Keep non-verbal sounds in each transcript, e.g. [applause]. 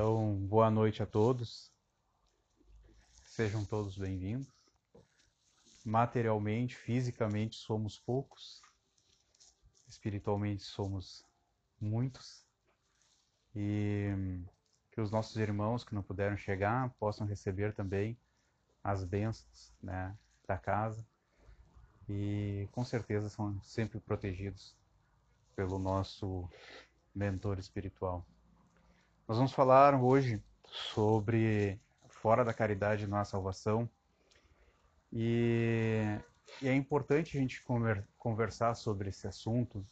Então, boa noite a todos. Sejam todos bem-vindos. Materialmente, fisicamente somos poucos, espiritualmente somos muitos. E que os nossos irmãos que não puderam chegar possam receber também as bênçãos né, da casa e com certeza são sempre protegidos pelo nosso mentor espiritual. Nós vamos falar hoje sobre fora da caridade na salvação e, e é importante a gente conversar sobre esse assunto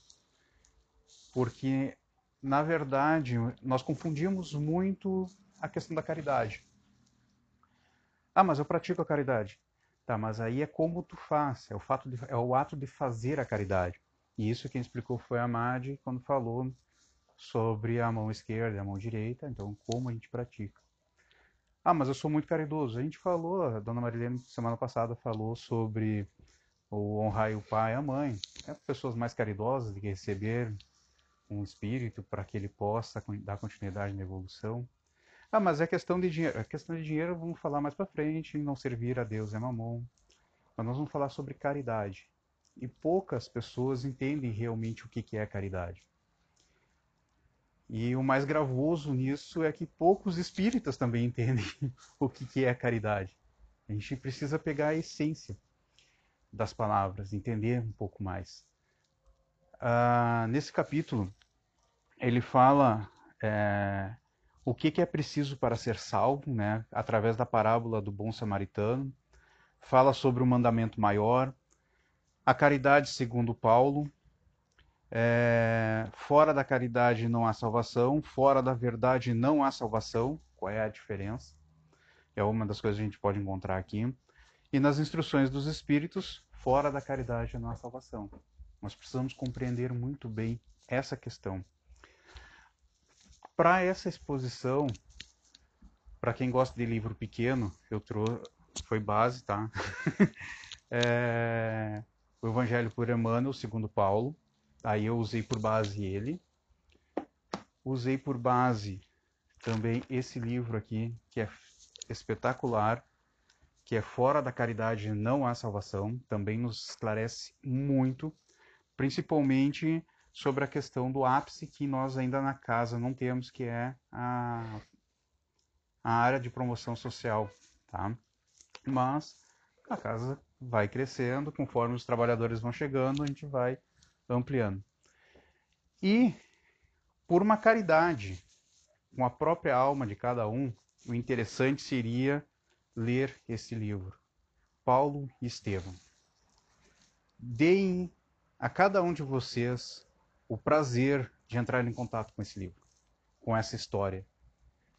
porque na verdade nós confundimos muito a questão da caridade. Ah, mas eu pratico a caridade. Tá, mas aí é como tu faz, é o, fato de, é o ato de fazer a caridade. E isso quem explicou foi a Madi quando falou sobre a mão esquerda e a mão direita, então como a gente pratica. Ah, mas eu sou muito caridoso. A gente falou, a dona Marilene semana passada falou sobre o honrar o pai e a mãe. É pessoas mais caridosas de receber um espírito para que ele possa dar continuidade na evolução. Ah, mas é questão de dinheiro. É questão de dinheiro, vamos falar mais para frente. Não servir a Deus é mamon. Mas nós vamos falar sobre caridade. E poucas pessoas entendem realmente o que é caridade. E o mais gravoso nisso é que poucos espíritas também entendem [laughs] o que é caridade. A gente precisa pegar a essência das palavras, entender um pouco mais. Ah, nesse capítulo, ele fala é, o que, que, é preciso para ser salvo, né, através da parábola do bom samaritano. Fala sobre o mandamento maior, a caridade segundo Paulo, é, fora da caridade não há salvação, fora da verdade não há salvação. Qual é a diferença? É uma das coisas que a gente pode encontrar aqui. E nas instruções dos Espíritos, fora da caridade não há salvação. Nós precisamos compreender muito bem essa questão. Para essa exposição, para quem gosta de livro pequeno, eu trouxe, foi base, tá? [laughs] é, o Evangelho por Emmanuel, segundo Paulo, Aí eu usei por base ele. Usei por base também esse livro aqui, que é espetacular, que é Fora da Caridade Não Há Salvação. Também nos esclarece muito, principalmente sobre a questão do ápice que nós ainda na casa não temos, que é a, a área de promoção social, tá? Mas a casa vai crescendo, conforme os trabalhadores vão chegando, a gente vai ampliando. E por uma caridade com a própria alma de cada um, o interessante seria ler esse livro. Paulo e Estevão. Deem a cada um de vocês o prazer de entrar em contato com esse livro, com essa história.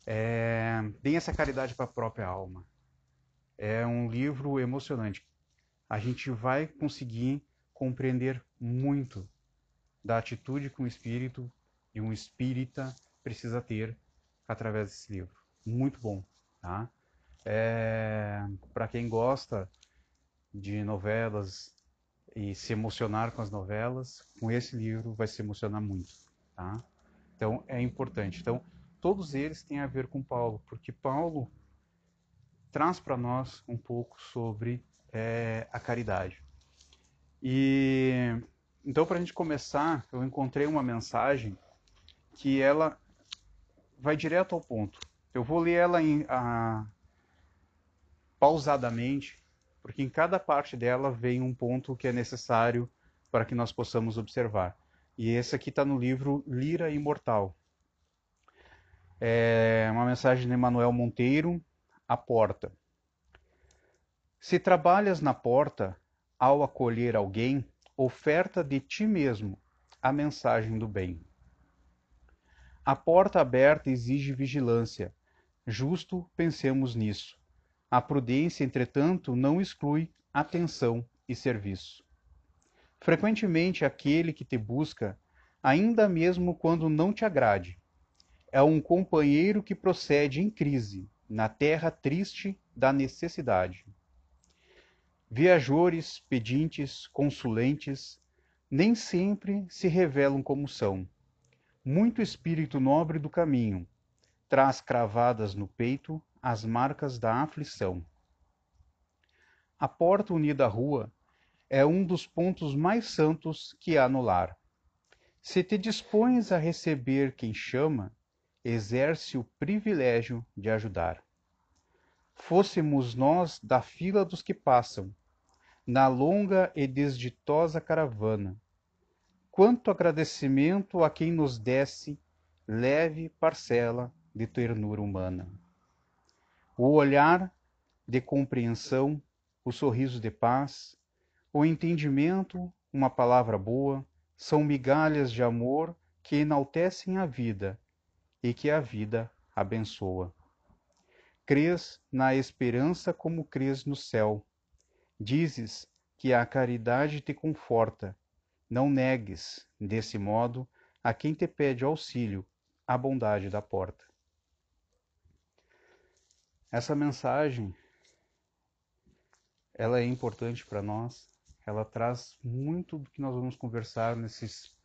É, deem essa caridade para a própria alma. É um livro emocionante. A gente vai conseguir compreender muito da atitude que um espírito e um espírita precisa ter através desse livro. Muito bom, tá? É, Para quem gosta de novelas e se emocionar com as novelas, com esse livro vai se emocionar muito, tá? Então é importante. Então todos eles têm a ver com Paulo, porque Paulo traz para nós um pouco sobre é, a caridade. E então, para a gente começar, eu encontrei uma mensagem que ela vai direto ao ponto. Eu vou ler ela em, a, pausadamente, porque em cada parte dela vem um ponto que é necessário para que nós possamos observar. E esse aqui está no livro Lira Imortal. É uma mensagem de Emanuel Monteiro, A Porta. Se trabalhas na porta, ao acolher alguém, oferta de ti mesmo a mensagem do bem. A porta aberta exige vigilância. Justo pensemos nisso. A prudência, entretanto, não exclui atenção e serviço. Frequentemente, aquele que te busca, ainda mesmo quando não te agrade, é um companheiro que procede em crise, na terra triste da necessidade. Viajores, pedintes, consulentes, nem sempre se revelam como são. Muito espírito nobre do caminho, traz cravadas no peito as marcas da aflição. A porta unida à rua é um dos pontos mais santos que há no lar. Se te dispões a receber quem chama, exerce o privilégio de ajudar. Fôssemos nós da fila dos que passam, na longa e desditosa caravana. Quanto agradecimento a quem nos desse leve parcela de ternura humana. O olhar de compreensão, o sorriso de paz, o entendimento, uma palavra boa, são migalhas de amor que enaltecem a vida e que a vida abençoa. Crês na esperança como crês no céu. Dizes que a caridade te conforta. Não negues, desse modo, a quem te pede auxílio, a bondade da porta. Essa mensagem ela é importante para nós, ela traz muito do que nós vamos conversar nesses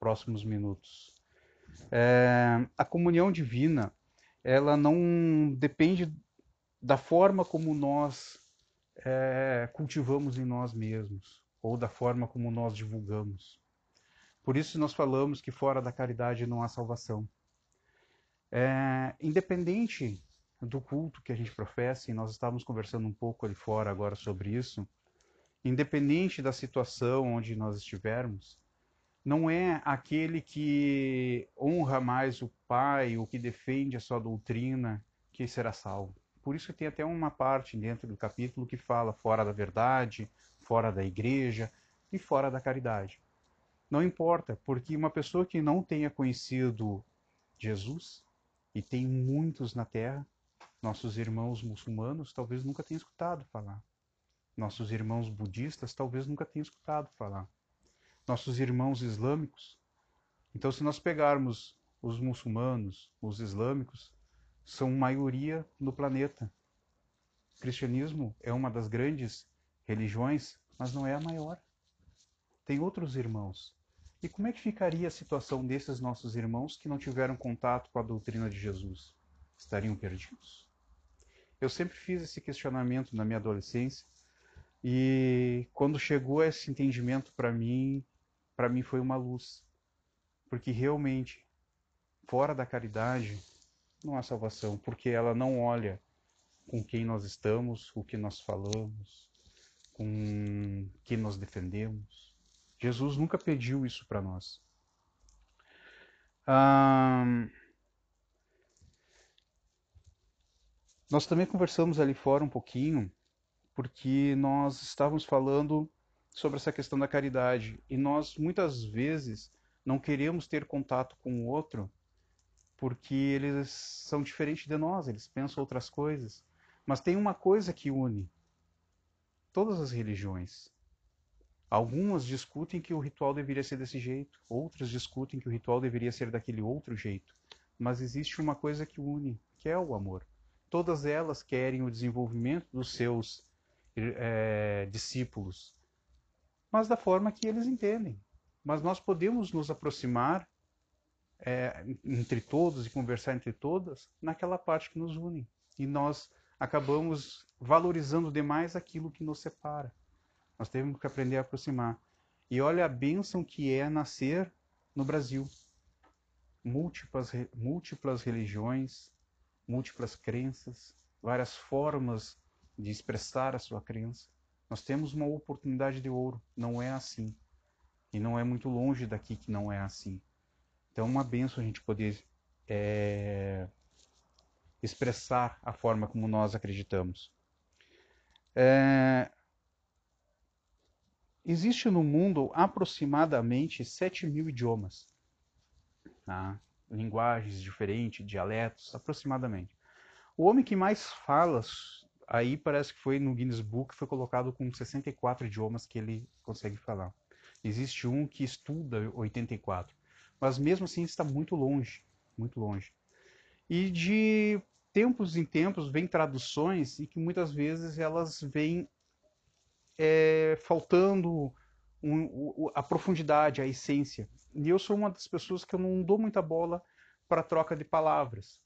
próximos minutos. É, a comunhão divina, ela não depende da forma como nós é, cultivamos em nós mesmos ou da forma como nós divulgamos. Por isso nós falamos que fora da caridade não há salvação. É, independente do culto que a gente professa, e nós estávamos conversando um pouco ali fora agora sobre isso, independente da situação onde nós estivermos, não é aquele que honra mais o Pai, ou que defende a sua doutrina, que será salvo. Por isso tem até uma parte dentro do capítulo que fala fora da verdade, fora da igreja e fora da caridade. Não importa, porque uma pessoa que não tenha conhecido Jesus, e tem muitos na Terra, nossos irmãos muçulmanos talvez nunca tenham escutado falar. Nossos irmãos budistas talvez nunca tenham escutado falar. Nossos irmãos islâmicos. Então, se nós pegarmos os muçulmanos, os islâmicos, são maioria no planeta. O cristianismo é uma das grandes religiões, mas não é a maior. Tem outros irmãos. E como é que ficaria a situação desses nossos irmãos que não tiveram contato com a doutrina de Jesus? Estariam perdidos? Eu sempre fiz esse questionamento na minha adolescência e quando chegou esse entendimento para mim, para mim foi uma luz, porque realmente fora da caridade não há salvação, porque ela não olha com quem nós estamos, o que nós falamos, com quem nós defendemos. Jesus nunca pediu isso para nós. nós também conversamos ali fora um pouquinho porque nós estávamos falando sobre essa questão da caridade e nós muitas vezes não queremos ter contato com o outro porque eles são diferentes de nós, eles pensam outras coisas. Mas tem uma coisa que une todas as religiões. Algumas discutem que o ritual deveria ser desse jeito, outras discutem que o ritual deveria ser daquele outro jeito. Mas existe uma coisa que une, que é o amor. Todas elas querem o desenvolvimento dos seus é, discípulos, mas da forma que eles entendem. Mas nós podemos nos aproximar é, entre todos e conversar entre todas naquela parte que nos une. E nós acabamos valorizando demais aquilo que nos separa. Nós temos que aprender a aproximar. E olha a bênção que é nascer no Brasil. Múltiplas, múltiplas religiões, múltiplas crenças, várias formas de expressar a sua crença. Nós temos uma oportunidade de ouro. Não é assim. E não é muito longe daqui que não é assim. Então é uma benção a gente poder é, expressar a forma como nós acreditamos. É, existe no mundo aproximadamente 7 mil idiomas. Tá? Linguagens diferentes, dialetos, aproximadamente. O homem que mais fala aí parece que foi no Guinness Book, foi colocado com 64 idiomas que ele consegue falar. Existe um que estuda 84, mas mesmo assim está muito longe, muito longe. E de tempos em tempos vem traduções e que muitas vezes elas vêm é, faltando um, a profundidade, a essência. E eu sou uma das pessoas que eu não dou muita bola para troca de palavras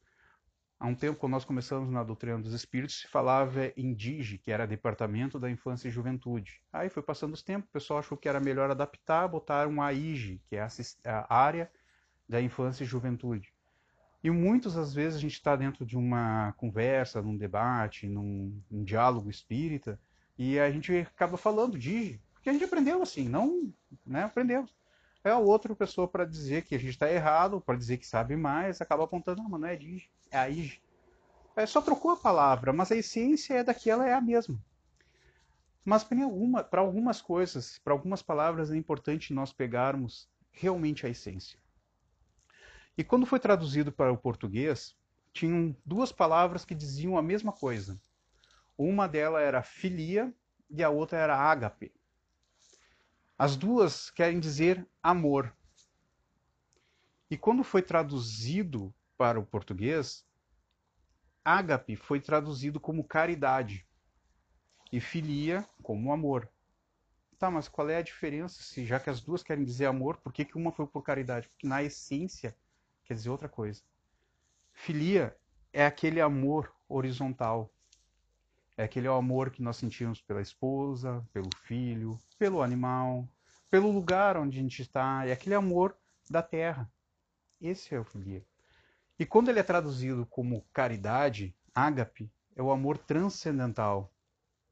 há um tempo, quando nós começamos na doutrina dos espíritos, se falava em DIGE, que era Departamento da Infância e Juventude. Aí foi passando os tempos, o pessoal achou que era melhor adaptar, botar um AIGE, que é a área da infância e juventude. E muitas das vezes a gente está dentro de uma conversa, num debate, num, num diálogo espírita, e a gente acaba falando DIGE, porque a gente aprendeu assim, não né, aprendemos é a outra pessoa para dizer que a gente está errado, para dizer que sabe mais, acaba apontando, não, mas não é DIG, é a IG. É, só trocou a palavra, mas a essência é daquela é a mesma. Mas para alguma, algumas coisas, para algumas palavras é importante nós pegarmos realmente a essência. E quando foi traduzido para o português, tinham duas palavras que diziam a mesma coisa. Uma delas era filia e a outra era ágape. As duas querem dizer amor. E quando foi traduzido para o português, ágape foi traduzido como caridade e filia como amor. Tá, mas qual é a diferença? Se já que as duas querem dizer amor, por que, que uma foi por caridade? Porque na essência quer dizer outra coisa. Filia é aquele amor horizontal. É aquele amor que nós sentimos pela esposa, pelo filho, pelo animal, pelo lugar onde a gente está, é aquele amor da terra. Esse é o filia. E quando ele é traduzido como caridade, ágape, é o amor transcendental.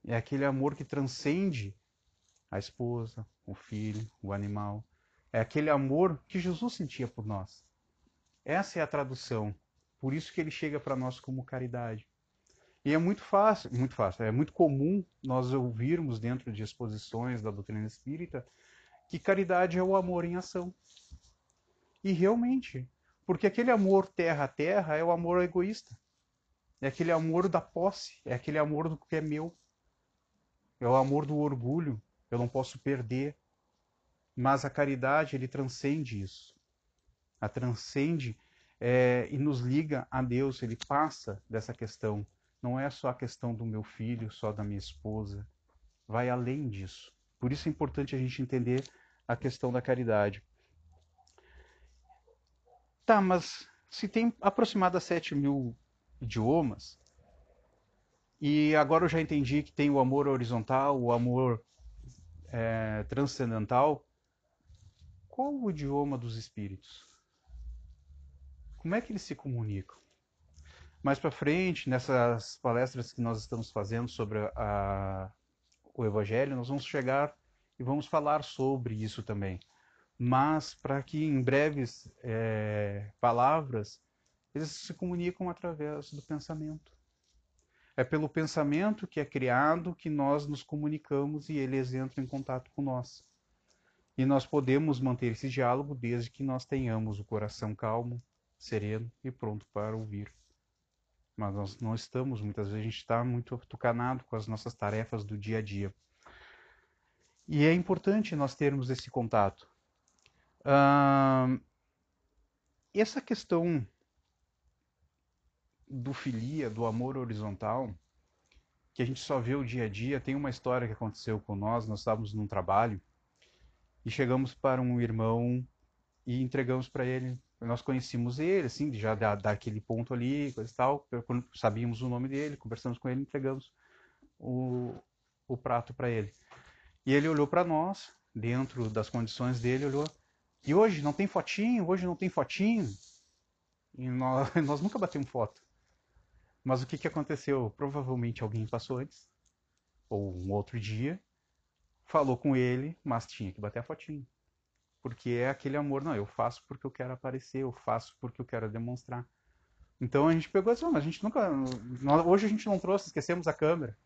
É aquele amor que transcende a esposa, o filho, o animal. É aquele amor que Jesus sentia por nós. Essa é a tradução. Por isso que ele chega para nós como caridade. E é muito fácil, muito fácil, é muito comum nós ouvirmos dentro de exposições da doutrina espírita que caridade é o amor em ação. E realmente, porque aquele amor terra a terra é o amor egoísta. É aquele amor da posse, é aquele amor do que é meu. É o amor do orgulho, eu não posso perder. Mas a caridade, ele transcende isso. A transcende é, e nos liga a Deus, ele passa dessa questão. Não é só a questão do meu filho, só da minha esposa. Vai além disso. Por isso é importante a gente entender a questão da caridade. Tá, mas se tem aproximadamente 7 mil idiomas, e agora eu já entendi que tem o amor horizontal, o amor é, transcendental, qual o idioma dos espíritos? Como é que eles se comunicam? Mais para frente, nessas palestras que nós estamos fazendo sobre a, o Evangelho, nós vamos chegar e vamos falar sobre isso também. Mas para que em breves é, palavras eles se comunicam através do pensamento. É pelo pensamento que é criado que nós nos comunicamos e eles entram em contato com nós. E nós podemos manter esse diálogo desde que nós tenhamos o coração calmo, sereno e pronto para ouvir. Mas nós não estamos, muitas vezes a gente está muito atucanado com as nossas tarefas do dia a dia. E é importante nós termos esse contato. Uh, essa questão do filia, do amor horizontal, que a gente só vê o dia a dia, tem uma história que aconteceu com nós, nós estávamos num trabalho e chegamos para um irmão e entregamos para ele, nós conhecíamos ele, assim, já da, daquele ponto ali, coisa e tal, sabíamos o nome dele, conversamos com ele, entregamos o, o prato para ele. E ele olhou para nós, dentro das condições dele, olhou. E hoje não tem fotinho, hoje não tem fotinho. E nós, [laughs] nós nunca batemos foto. Mas o que, que aconteceu? Provavelmente alguém passou antes, ou um outro dia, falou com ele, mas tinha que bater a fotinho. Porque é aquele amor, não, eu faço porque eu quero aparecer, eu faço porque eu quero demonstrar. Então a gente pegou assim, a gente nunca. Hoje a gente não trouxe, esquecemos a câmera.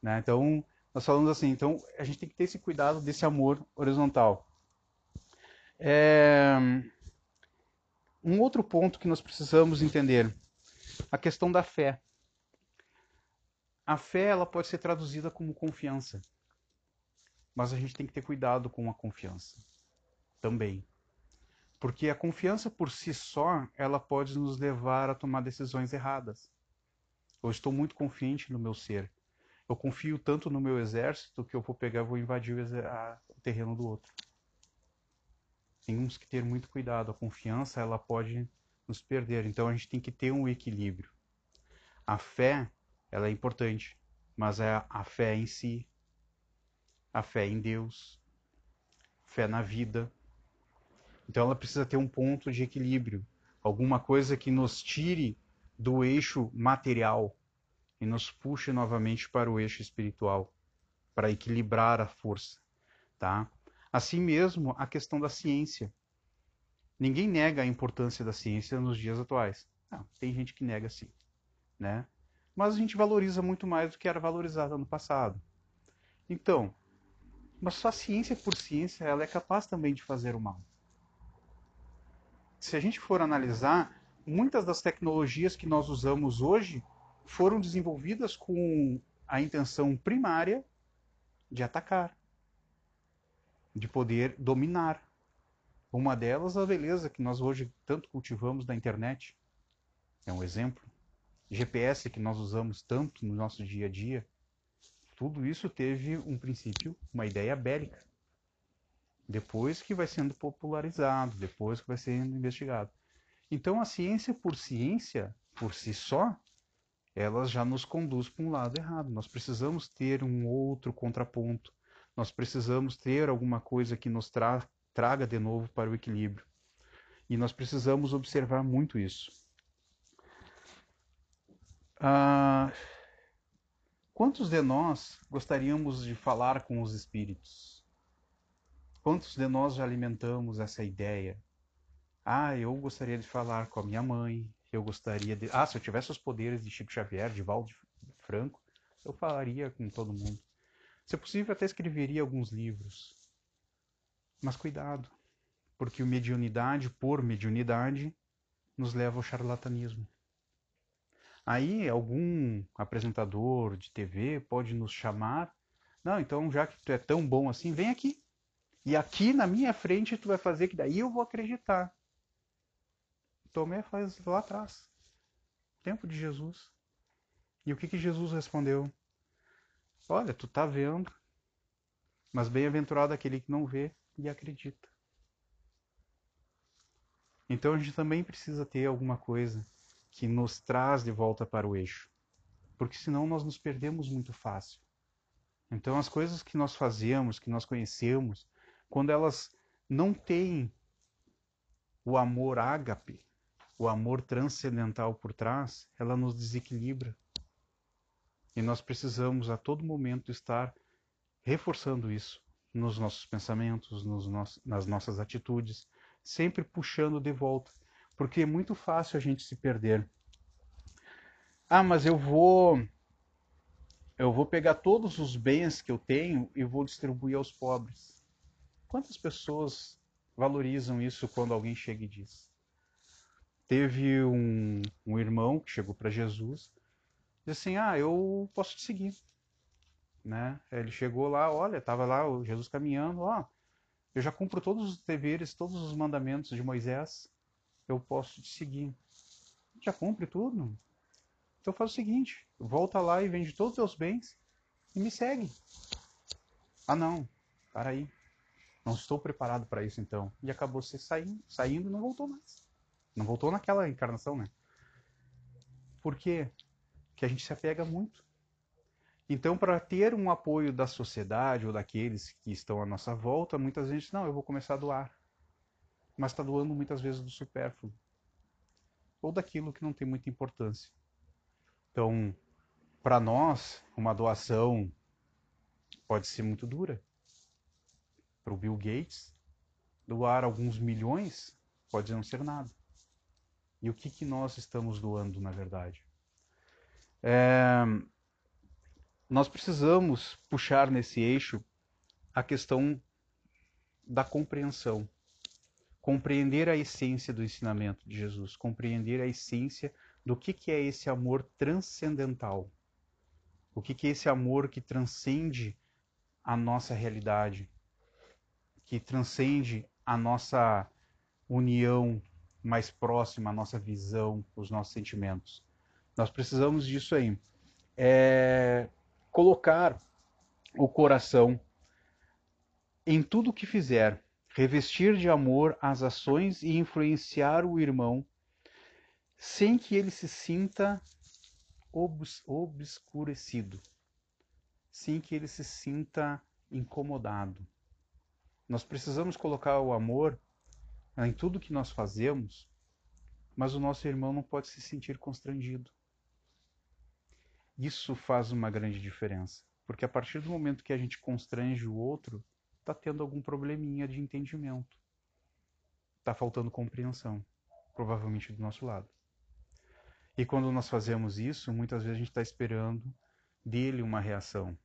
Né? Então nós falamos assim, então a gente tem que ter esse cuidado desse amor horizontal. É... Um outro ponto que nós precisamos entender, a questão da fé. A fé ela pode ser traduzida como confiança, mas a gente tem que ter cuidado com a confiança também. Porque a confiança por si só, ela pode nos levar a tomar decisões erradas. Eu estou muito confiante no meu ser eu confio tanto no meu exército que eu vou pegar, vou invadir o terreno do outro. Temos que ter muito cuidado. A confiança ela pode nos perder. Então a gente tem que ter um equilíbrio. A fé, ela é importante, mas é a fé em si, a fé em Deus, fé na vida. Então ela precisa ter um ponto de equilíbrio, alguma coisa que nos tire do eixo material e nos puxe novamente para o eixo espiritual, para equilibrar a força, tá? Assim mesmo, a questão da ciência. Ninguém nega a importância da ciência nos dias atuais. Não, tem gente que nega sim, né? Mas a gente valoriza muito mais do que era valorizado no passado. Então, mas só ciência por ciência, ela é capaz também de fazer o mal. Se a gente for analisar, muitas das tecnologias que nós usamos hoje foram desenvolvidas com a intenção primária de atacar, de poder dominar. Uma delas, a beleza que nós hoje tanto cultivamos na internet. É um exemplo. GPS que nós usamos tanto no nosso dia a dia. Tudo isso teve um princípio, uma ideia bélica. Depois que vai sendo popularizado, depois que vai sendo investigado. Então a ciência por ciência, por si só, ela já nos conduz para um lado errado. Nós precisamos ter um outro contraponto. Nós precisamos ter alguma coisa que nos tra traga de novo para o equilíbrio. E nós precisamos observar muito isso. Ah, quantos de nós gostaríamos de falar com os espíritos? Quantos de nós já alimentamos essa ideia? Ah, eu gostaria de falar com a minha mãe, eu gostaria de. Ah, se eu tivesse os poderes de Chico Xavier, de Valde Franco, eu falaria com todo mundo. Se possível, até escreveria alguns livros. Mas cuidado, porque o mediunidade por mediunidade nos leva ao charlatanismo. Aí algum apresentador de TV pode nos chamar. Não, então já que tu é tão bom assim, vem aqui. E aqui na minha frente tu vai fazer que daí eu vou acreditar. Tomé faz lá atrás, tempo de Jesus. E o que, que Jesus respondeu? Olha, tu tá vendo, mas bem-aventurado aquele que não vê e acredita. Então a gente também precisa ter alguma coisa que nos traz de volta para o eixo, porque senão nós nos perdemos muito fácil. Então as coisas que nós fazemos, que nós conhecemos, quando elas não têm o amor ágape, o amor transcendental por trás, ela nos desequilibra. E nós precisamos a todo momento estar reforçando isso nos nossos pensamentos, nos nas nossas atitudes, sempre puxando de volta, porque é muito fácil a gente se perder. Ah, mas eu vou eu vou pegar todos os bens que eu tenho e vou distribuir aos pobres. Quantas pessoas valorizam isso quando alguém chega e diz? teve um, um irmão que chegou para Jesus e disse assim, ah, eu posso te seguir. Né? Ele chegou lá, olha, estava lá o Jesus caminhando, ó, eu já cumpro todos os deveres, todos os mandamentos de Moisés, eu posso te seguir. Já cumpre tudo? Então faz o seguinte, volta lá e vende todos os teus bens e me segue. Ah não, para aí. Não estou preparado para isso então. E acabou se saindo, saindo não voltou mais. Não voltou naquela encarnação, né? Por quê? Porque a gente se apega muito. Então, para ter um apoio da sociedade ou daqueles que estão à nossa volta, muitas vezes, não, eu vou começar a doar. Mas está doando muitas vezes do supérfluo. Ou daquilo que não tem muita importância. Então, para nós, uma doação pode ser muito dura. Para o Bill Gates, doar alguns milhões pode não ser nada. E o que, que nós estamos doando, na verdade? É, nós precisamos puxar nesse eixo a questão da compreensão. Compreender a essência do ensinamento de Jesus, compreender a essência do que, que é esse amor transcendental. O que, que é esse amor que transcende a nossa realidade, que transcende a nossa união mais próxima à nossa visão, os nossos sentimentos. Nós precisamos disso aí. É colocar o coração em tudo que fizer, revestir de amor as ações e influenciar o irmão sem que ele se sinta obs obscurecido, sem que ele se sinta incomodado. Nós precisamos colocar o amor em tudo que nós fazemos, mas o nosso irmão não pode se sentir constrangido. Isso faz uma grande diferença, porque a partir do momento que a gente constrange o outro, está tendo algum probleminha de entendimento. Está faltando compreensão, provavelmente do nosso lado. E quando nós fazemos isso, muitas vezes a gente está esperando dele uma reação.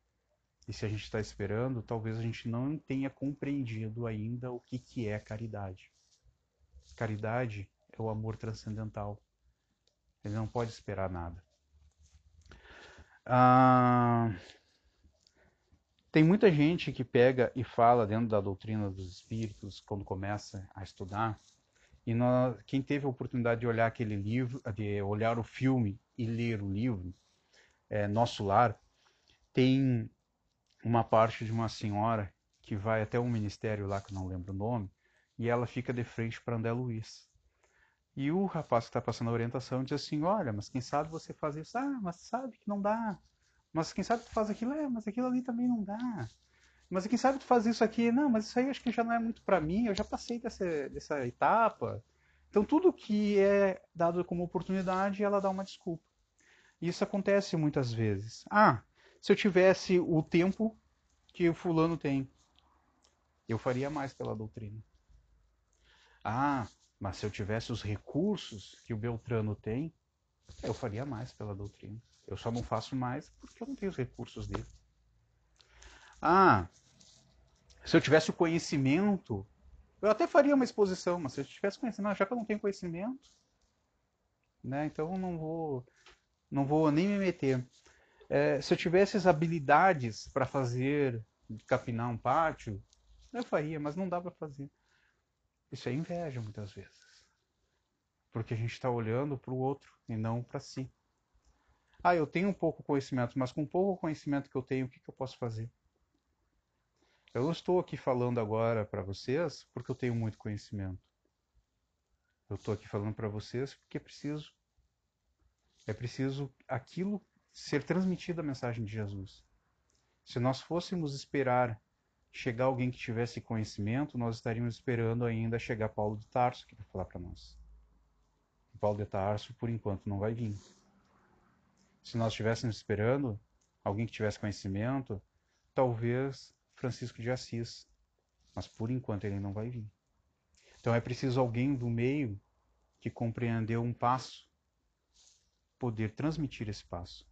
E se a gente está esperando, talvez a gente não tenha compreendido ainda o que, que é caridade. Caridade é o amor transcendental. Ele não pode esperar nada. Ah, tem muita gente que pega e fala dentro da doutrina dos espíritos, quando começa a estudar, e nós, quem teve a oportunidade de olhar aquele livro, de olhar o filme e ler o livro, é, Nosso Lar, tem uma parte de uma senhora que vai até um ministério lá, que eu não lembro o nome, e ela fica de frente para André Luiz. E o rapaz que está passando a orientação diz assim: Olha, mas quem sabe você faz isso? Ah, mas sabe que não dá. Mas quem sabe tu faz aquilo? É, mas aquilo ali também não dá. Mas quem sabe tu faz isso aqui? Não, mas isso aí acho que já não é muito para mim. Eu já passei dessa, dessa etapa. Então tudo que é dado como oportunidade, ela dá uma desculpa. Isso acontece muitas vezes. Ah, se eu tivesse o tempo que o fulano tem, eu faria mais pela doutrina. Ah, mas se eu tivesse os recursos que o Beltrano tem, eu faria mais pela doutrina. Eu só não faço mais porque eu não tenho os recursos dele. Ah, se eu tivesse o conhecimento, eu até faria uma exposição, mas se eu tivesse conhecimento, já que eu não tenho conhecimento, né, então eu não vou, não vou nem me meter. É, se eu tivesse as habilidades para fazer, capinar um pátio, eu faria, mas não dá para fazer. Isso é inveja muitas vezes. Porque a gente está olhando para o outro e não para si. Ah, eu tenho um pouco conhecimento, mas com pouco conhecimento que eu tenho, o que, que eu posso fazer? Eu não estou aqui falando agora para vocês porque eu tenho muito conhecimento. Eu estou aqui falando para vocês porque é preciso. É preciso aquilo ser transmitido a mensagem de Jesus. Se nós fôssemos esperar chegar alguém que tivesse conhecimento, nós estaríamos esperando ainda chegar Paulo de Tarso que vai falar para nós. Paulo de Tarso, por enquanto, não vai vir. Se nós estivéssemos esperando alguém que tivesse conhecimento, talvez Francisco de Assis. Mas por enquanto ele não vai vir. Então é preciso alguém do meio que compreendeu um passo poder transmitir esse passo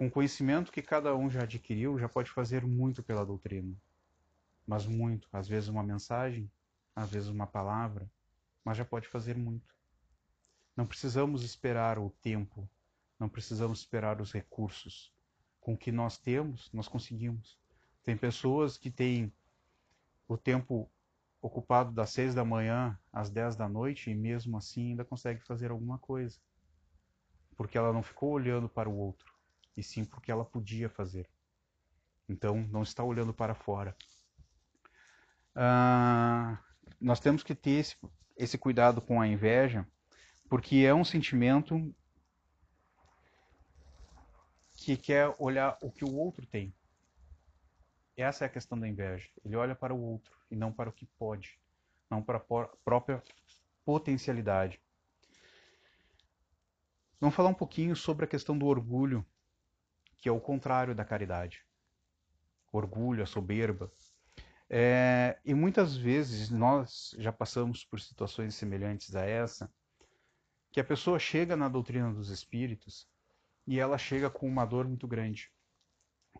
com o conhecimento que cada um já adquiriu, já pode fazer muito pela doutrina. Mas muito. Às vezes uma mensagem, às vezes uma palavra, mas já pode fazer muito. Não precisamos esperar o tempo, não precisamos esperar os recursos. Com o que nós temos, nós conseguimos. Tem pessoas que têm o tempo ocupado das seis da manhã às dez da noite e mesmo assim ainda consegue fazer alguma coisa. Porque ela não ficou olhando para o outro e sim porque ela podia fazer. Então, não está olhando para fora. Ah, nós temos que ter esse, esse cuidado com a inveja, porque é um sentimento que quer olhar o que o outro tem. Essa é a questão da inveja. Ele olha para o outro e não para o que pode, não para a própria potencialidade. Vamos falar um pouquinho sobre a questão do orgulho que é o contrário da caridade. Orgulho, a soberba. É, e muitas vezes nós já passamos por situações semelhantes a essa, que a pessoa chega na doutrina dos espíritos e ela chega com uma dor muito grande,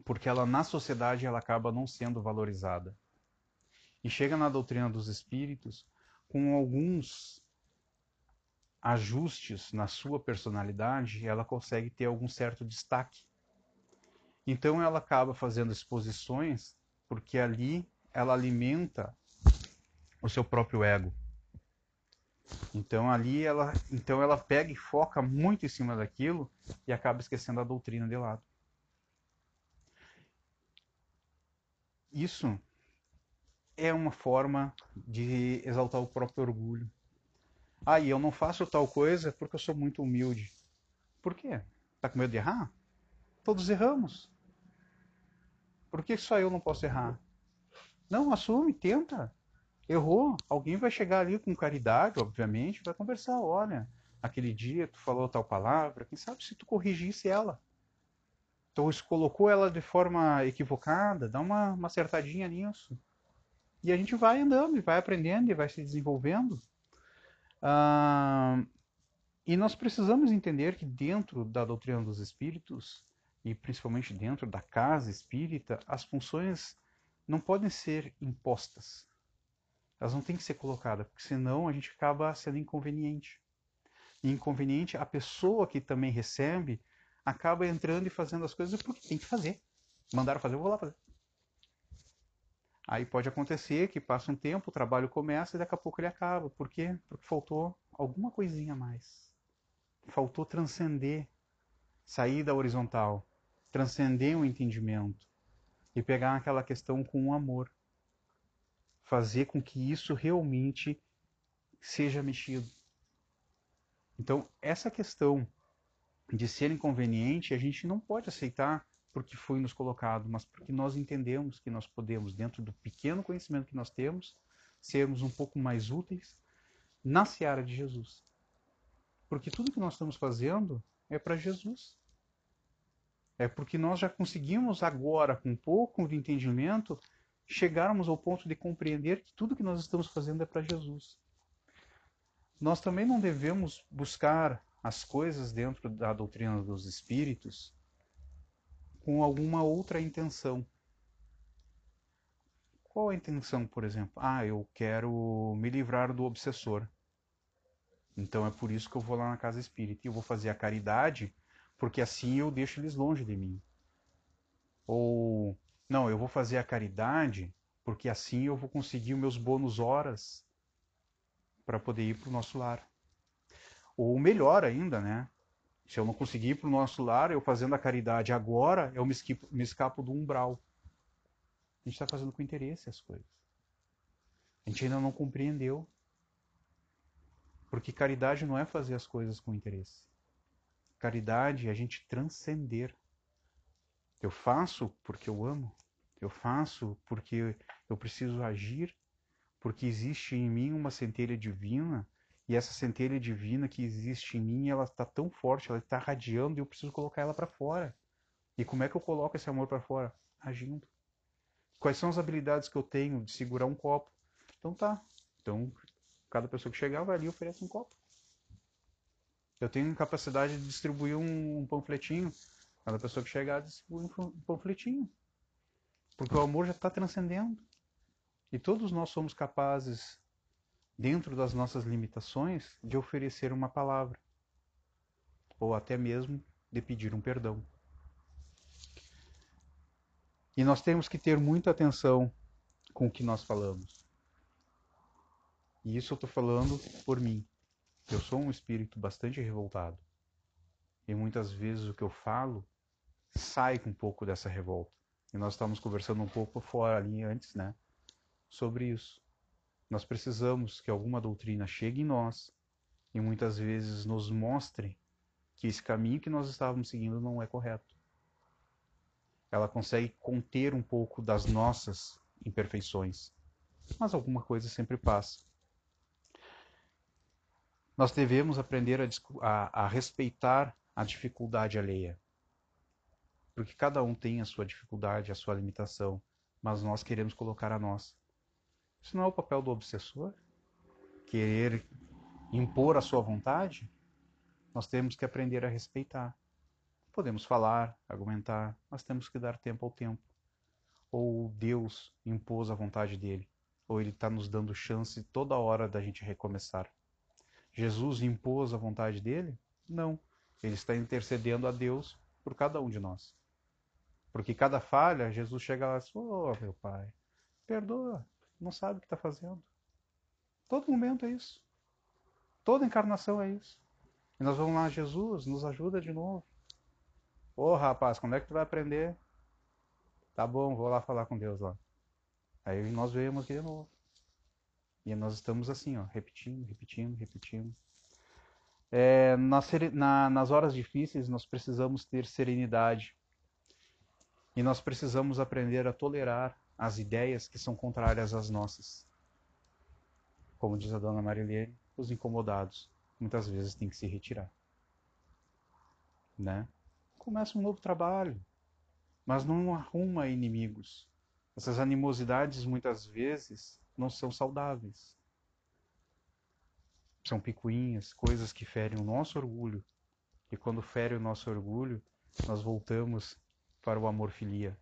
porque ela na sociedade ela acaba não sendo valorizada. E chega na doutrina dos espíritos com alguns ajustes na sua personalidade, ela consegue ter algum certo destaque então ela acaba fazendo exposições porque ali ela alimenta o seu próprio ego. Então ali ela, então ela pega e foca muito em cima daquilo e acaba esquecendo a doutrina de lado. Isso é uma forma de exaltar o próprio orgulho. Ah, e eu não faço tal coisa porque eu sou muito humilde. Por quê? Tá com medo de errar? Todos erramos. Por que só eu não posso errar? Não, assume, tenta. Errou. Alguém vai chegar ali com caridade, obviamente, vai conversar. Olha, aquele dia tu falou tal palavra, quem sabe se tu corrigisse ela. Então, isso colocou ela de forma equivocada, dá uma, uma acertadinha nisso. E a gente vai andando, e vai aprendendo, e vai se desenvolvendo. Ah, e nós precisamos entender que dentro da doutrina dos espíritos, e principalmente dentro da casa espírita, as funções não podem ser impostas. Elas não têm que ser colocadas, porque senão a gente acaba sendo inconveniente. E inconveniente, a pessoa que também recebe acaba entrando e fazendo as coisas porque tem que fazer. Mandaram fazer, eu vou lá fazer. Aí pode acontecer que passa um tempo, o trabalho começa e daqui a pouco ele acaba. Por quê? Porque faltou alguma coisinha a mais. Faltou transcender, sair da horizontal, transcender o entendimento e pegar aquela questão com o amor. Fazer com que isso realmente seja mexido. Então, essa questão de ser inconveniente, a gente não pode aceitar porque foi nos colocado, mas porque nós entendemos que nós podemos, dentro do pequeno conhecimento que nós temos, sermos um pouco mais úteis na seara de Jesus. Porque tudo que nós estamos fazendo é para Jesus. É porque nós já conseguimos agora, com um pouco de entendimento, chegarmos ao ponto de compreender que tudo que nós estamos fazendo é para Jesus. Nós também não devemos buscar as coisas dentro da doutrina dos espíritos com alguma outra intenção. Qual a intenção, por exemplo? Ah, eu quero me livrar do obsessor. Então é por isso que eu vou lá na casa espírita e eu vou fazer a caridade, porque assim eu deixo eles longe de mim. Ou não, eu vou fazer a caridade, porque assim eu vou conseguir meus bônus horas para poder ir para o nosso lar. Ou melhor ainda, né? Se eu não conseguir ir para o nosso lar, eu fazendo a caridade agora, eu me, esquipo, me escapo do umbral. A gente está fazendo com interesse as coisas. A gente ainda não compreendeu. Porque caridade não é fazer as coisas com interesse. Caridade é a gente transcender. Eu faço porque eu amo. Eu faço porque eu preciso agir. Porque existe em mim uma centelha divina e essa centelha divina que existe em mim, ela está tão forte, ela está radiando e eu preciso colocar ela para fora. E como é que eu coloco esse amor para fora? Agindo. Quais são as habilidades que eu tenho de segurar um copo? Então tá. Então, cada pessoa que chegar vai ali e oferece um copo. Eu tenho capacidade de distribuir um, um panfletinho. Cada pessoa que chegar distribui um panfletinho. Porque o amor já está transcendendo. E todos nós somos capazes dentro das nossas limitações, de oferecer uma palavra, ou até mesmo de pedir um perdão. E nós temos que ter muita atenção com o que nós falamos. E isso eu estou falando por mim. Eu sou um espírito bastante revoltado. E muitas vezes o que eu falo sai com um pouco dessa revolta. E nós estávamos conversando um pouco fora ali antes, né? Sobre isso. Nós precisamos que alguma doutrina chegue em nós e muitas vezes nos mostre que esse caminho que nós estávamos seguindo não é correto. Ela consegue conter um pouco das nossas imperfeições, mas alguma coisa sempre passa. Nós devemos aprender a, a, a respeitar a dificuldade alheia, porque cada um tem a sua dificuldade, a sua limitação, mas nós queremos colocar a nossa. Isso não é o papel do obsessor? Querer impor a sua vontade? Nós temos que aprender a respeitar. Podemos falar, argumentar, mas temos que dar tempo ao tempo. Ou Deus impôs a vontade dele, ou ele está nos dando chance toda hora da gente recomeçar. Jesus impôs a vontade dele? Não. Ele está intercedendo a Deus por cada um de nós. Porque cada falha, Jesus chega lá e diz: Oh, meu Pai, perdoa, não sabe o que está fazendo. Todo momento é isso. Toda encarnação é isso. E nós vamos lá, Jesus, nos ajuda de novo. Ô oh, rapaz, quando é que tu vai aprender? Tá bom, vou lá falar com Deus lá. Aí nós vemos de novo. E nós estamos assim, ó, repetindo, repetindo, repetindo. É, nas, na, nas horas difíceis, nós precisamos ter serenidade. E nós precisamos aprender a tolerar as ideias que são contrárias às nossas. Como diz a dona Marilene, os incomodados muitas vezes têm que se retirar. Né? Começa um novo trabalho, mas não arruma inimigos. Essas animosidades muitas vezes não são saudáveis. São picuinhas, coisas que ferem o nosso orgulho. E quando fere o nosso orgulho, nós voltamos para o amor filia,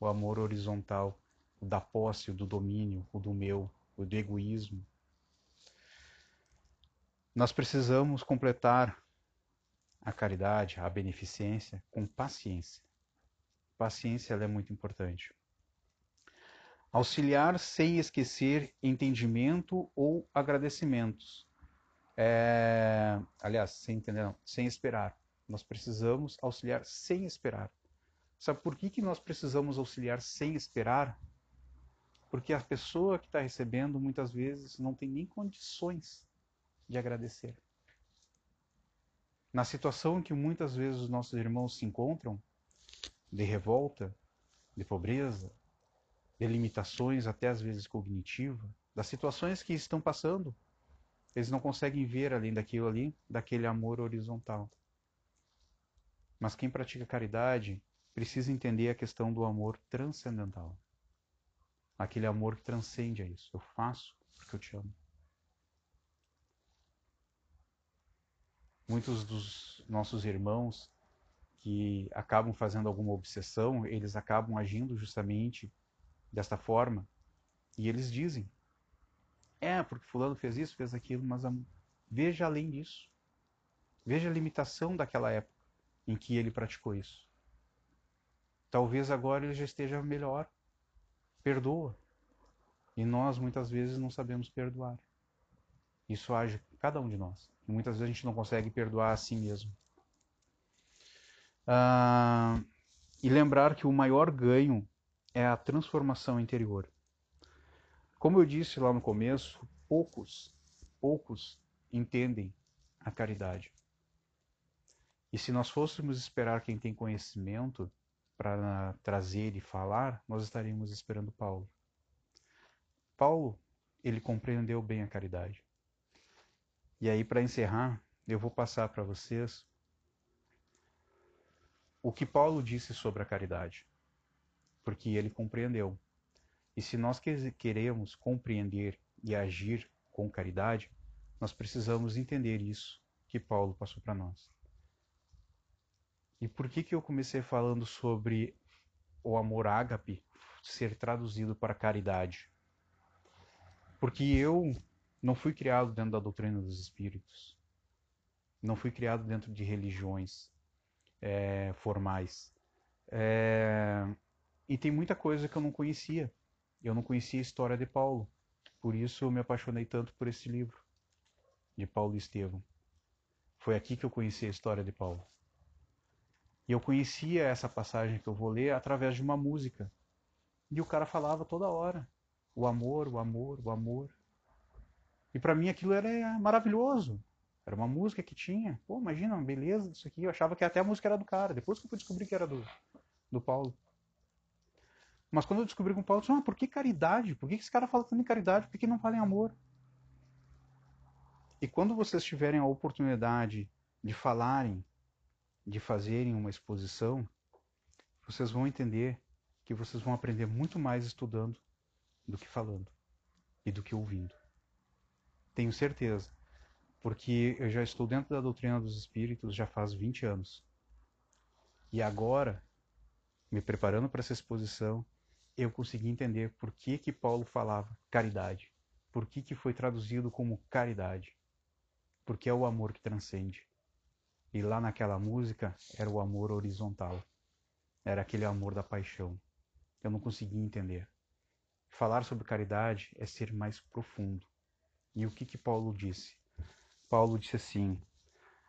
o amor horizontal, o da posse, o do domínio, o do meu, o do egoísmo. Nós precisamos completar a caridade, a beneficência com paciência. Paciência é muito importante. Auxiliar sem esquecer entendimento ou agradecimentos. É... Aliás, sem entender, não, sem esperar. Nós precisamos auxiliar sem esperar. Sabe por que, que nós precisamos auxiliar sem esperar? Porque a pessoa que está recebendo muitas vezes não tem nem condições de agradecer. Na situação em que muitas vezes os nossos irmãos se encontram, de revolta, de pobreza, de limitações até às vezes cognitiva, das situações que estão passando. Eles não conseguem ver além daquilo ali, daquele amor horizontal. Mas quem pratica caridade precisa entender a questão do amor transcendental. Aquele amor que transcende a isso. Eu faço porque eu te amo. Muitos dos nossos irmãos que acabam fazendo alguma obsessão, eles acabam agindo justamente desta forma. E eles dizem: é, porque Fulano fez isso, fez aquilo, mas veja além disso. Veja a limitação daquela época em que ele praticou isso. Talvez agora ele já esteja melhor. Perdoa. E nós muitas vezes não sabemos perdoar. Isso age cada um de nós. E muitas vezes a gente não consegue perdoar a si mesmo. Ah, e lembrar que o maior ganho é a transformação interior. Como eu disse lá no começo, poucos, poucos entendem a caridade. E se nós fôssemos esperar quem tem conhecimento para trazer e falar, nós estaríamos esperando Paulo. Paulo, ele compreendeu bem a caridade. E aí, para encerrar, eu vou passar para vocês o que Paulo disse sobre a caridade porque ele compreendeu. E se nós queremos compreender e agir com caridade, nós precisamos entender isso que Paulo passou para nós. E por que que eu comecei falando sobre o amor ágape ser traduzido para caridade? Porque eu não fui criado dentro da doutrina dos espíritos. Não fui criado dentro de religiões é, formais. É, e tem muita coisa que eu não conhecia. Eu não conhecia a história de Paulo. Por isso eu me apaixonei tanto por esse livro, de Paulo Estevam. Foi aqui que eu conheci a história de Paulo. E eu conhecia essa passagem que eu vou ler através de uma música. E o cara falava toda hora: o amor, o amor, o amor. E para mim aquilo era maravilhoso. Era uma música que tinha. Pô, imagina, beleza disso aqui. Eu achava que até a música era do cara. Depois que eu fui descobrir que era do, do Paulo. Mas quando eu descobri com Paulo, eu disse, ah, por que caridade? Por que esse cara fala tanto em caridade? Por que não fala em amor? E quando vocês tiverem a oportunidade de falarem, de fazerem uma exposição, vocês vão entender que vocês vão aprender muito mais estudando do que falando e do que ouvindo. Tenho certeza, porque eu já estou dentro da doutrina dos espíritos já faz 20 anos. E agora, me preparando para essa exposição, eu consegui entender por que, que Paulo falava caridade. Por que, que foi traduzido como caridade. Porque é o amor que transcende. E lá naquela música era o amor horizontal. Era aquele amor da paixão. Eu não conseguia entender. Falar sobre caridade é ser mais profundo. E o que, que Paulo disse? Paulo disse assim: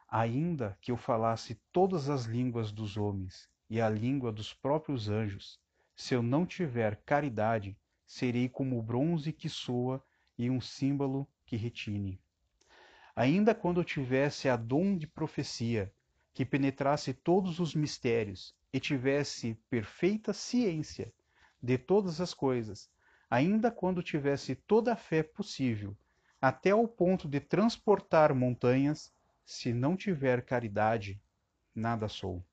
Ainda que eu falasse todas as línguas dos homens e a língua dos próprios anjos, se eu não tiver caridade, serei como o bronze que soa e um símbolo que retine. ainda quando eu tivesse a dom de profecia, que penetrasse todos os mistérios e tivesse perfeita ciência de todas as coisas, ainda quando tivesse toda a fé possível, até ao ponto de transportar montanhas, se não tiver caridade, nada sou.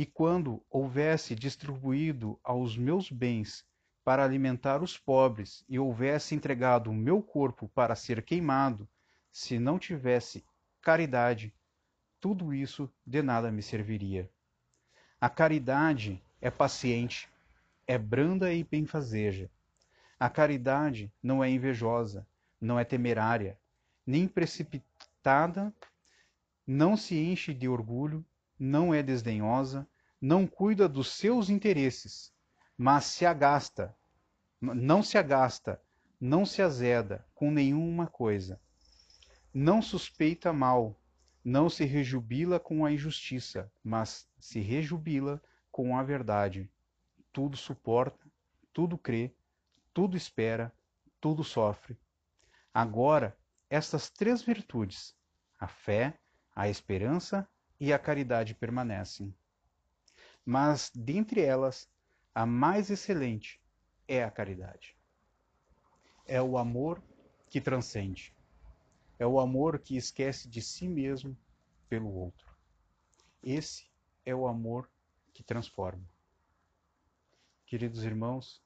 E quando houvesse distribuído aos meus bens para alimentar os pobres e houvesse entregado o meu corpo para ser queimado, se não tivesse caridade, tudo isso de nada me serviria. A caridade é paciente, é branda e benfazeja. A caridade não é invejosa, não é temerária, nem precipitada, não se enche de orgulho, não é desdenhosa, não cuida dos seus interesses, mas se agasta, não se agasta, não se azeda com nenhuma coisa. Não suspeita mal, não se rejubila com a injustiça, mas se rejubila com a verdade. Tudo suporta, tudo crê, tudo espera, tudo sofre. Agora, estas três virtudes, a fé, a esperança e a caridade permanecem. Mas, dentre elas, a mais excelente é a caridade. É o amor que transcende. É o amor que esquece de si mesmo pelo outro. Esse é o amor que transforma. Queridos irmãos,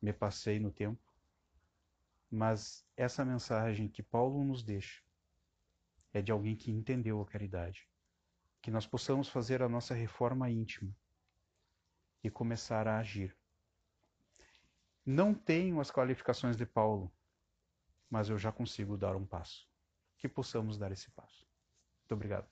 me passei no tempo, mas essa mensagem que Paulo nos deixa é de alguém que entendeu a caridade. Que nós possamos fazer a nossa reforma íntima e começar a agir. Não tenho as qualificações de Paulo, mas eu já consigo dar um passo. Que possamos dar esse passo. Muito obrigado.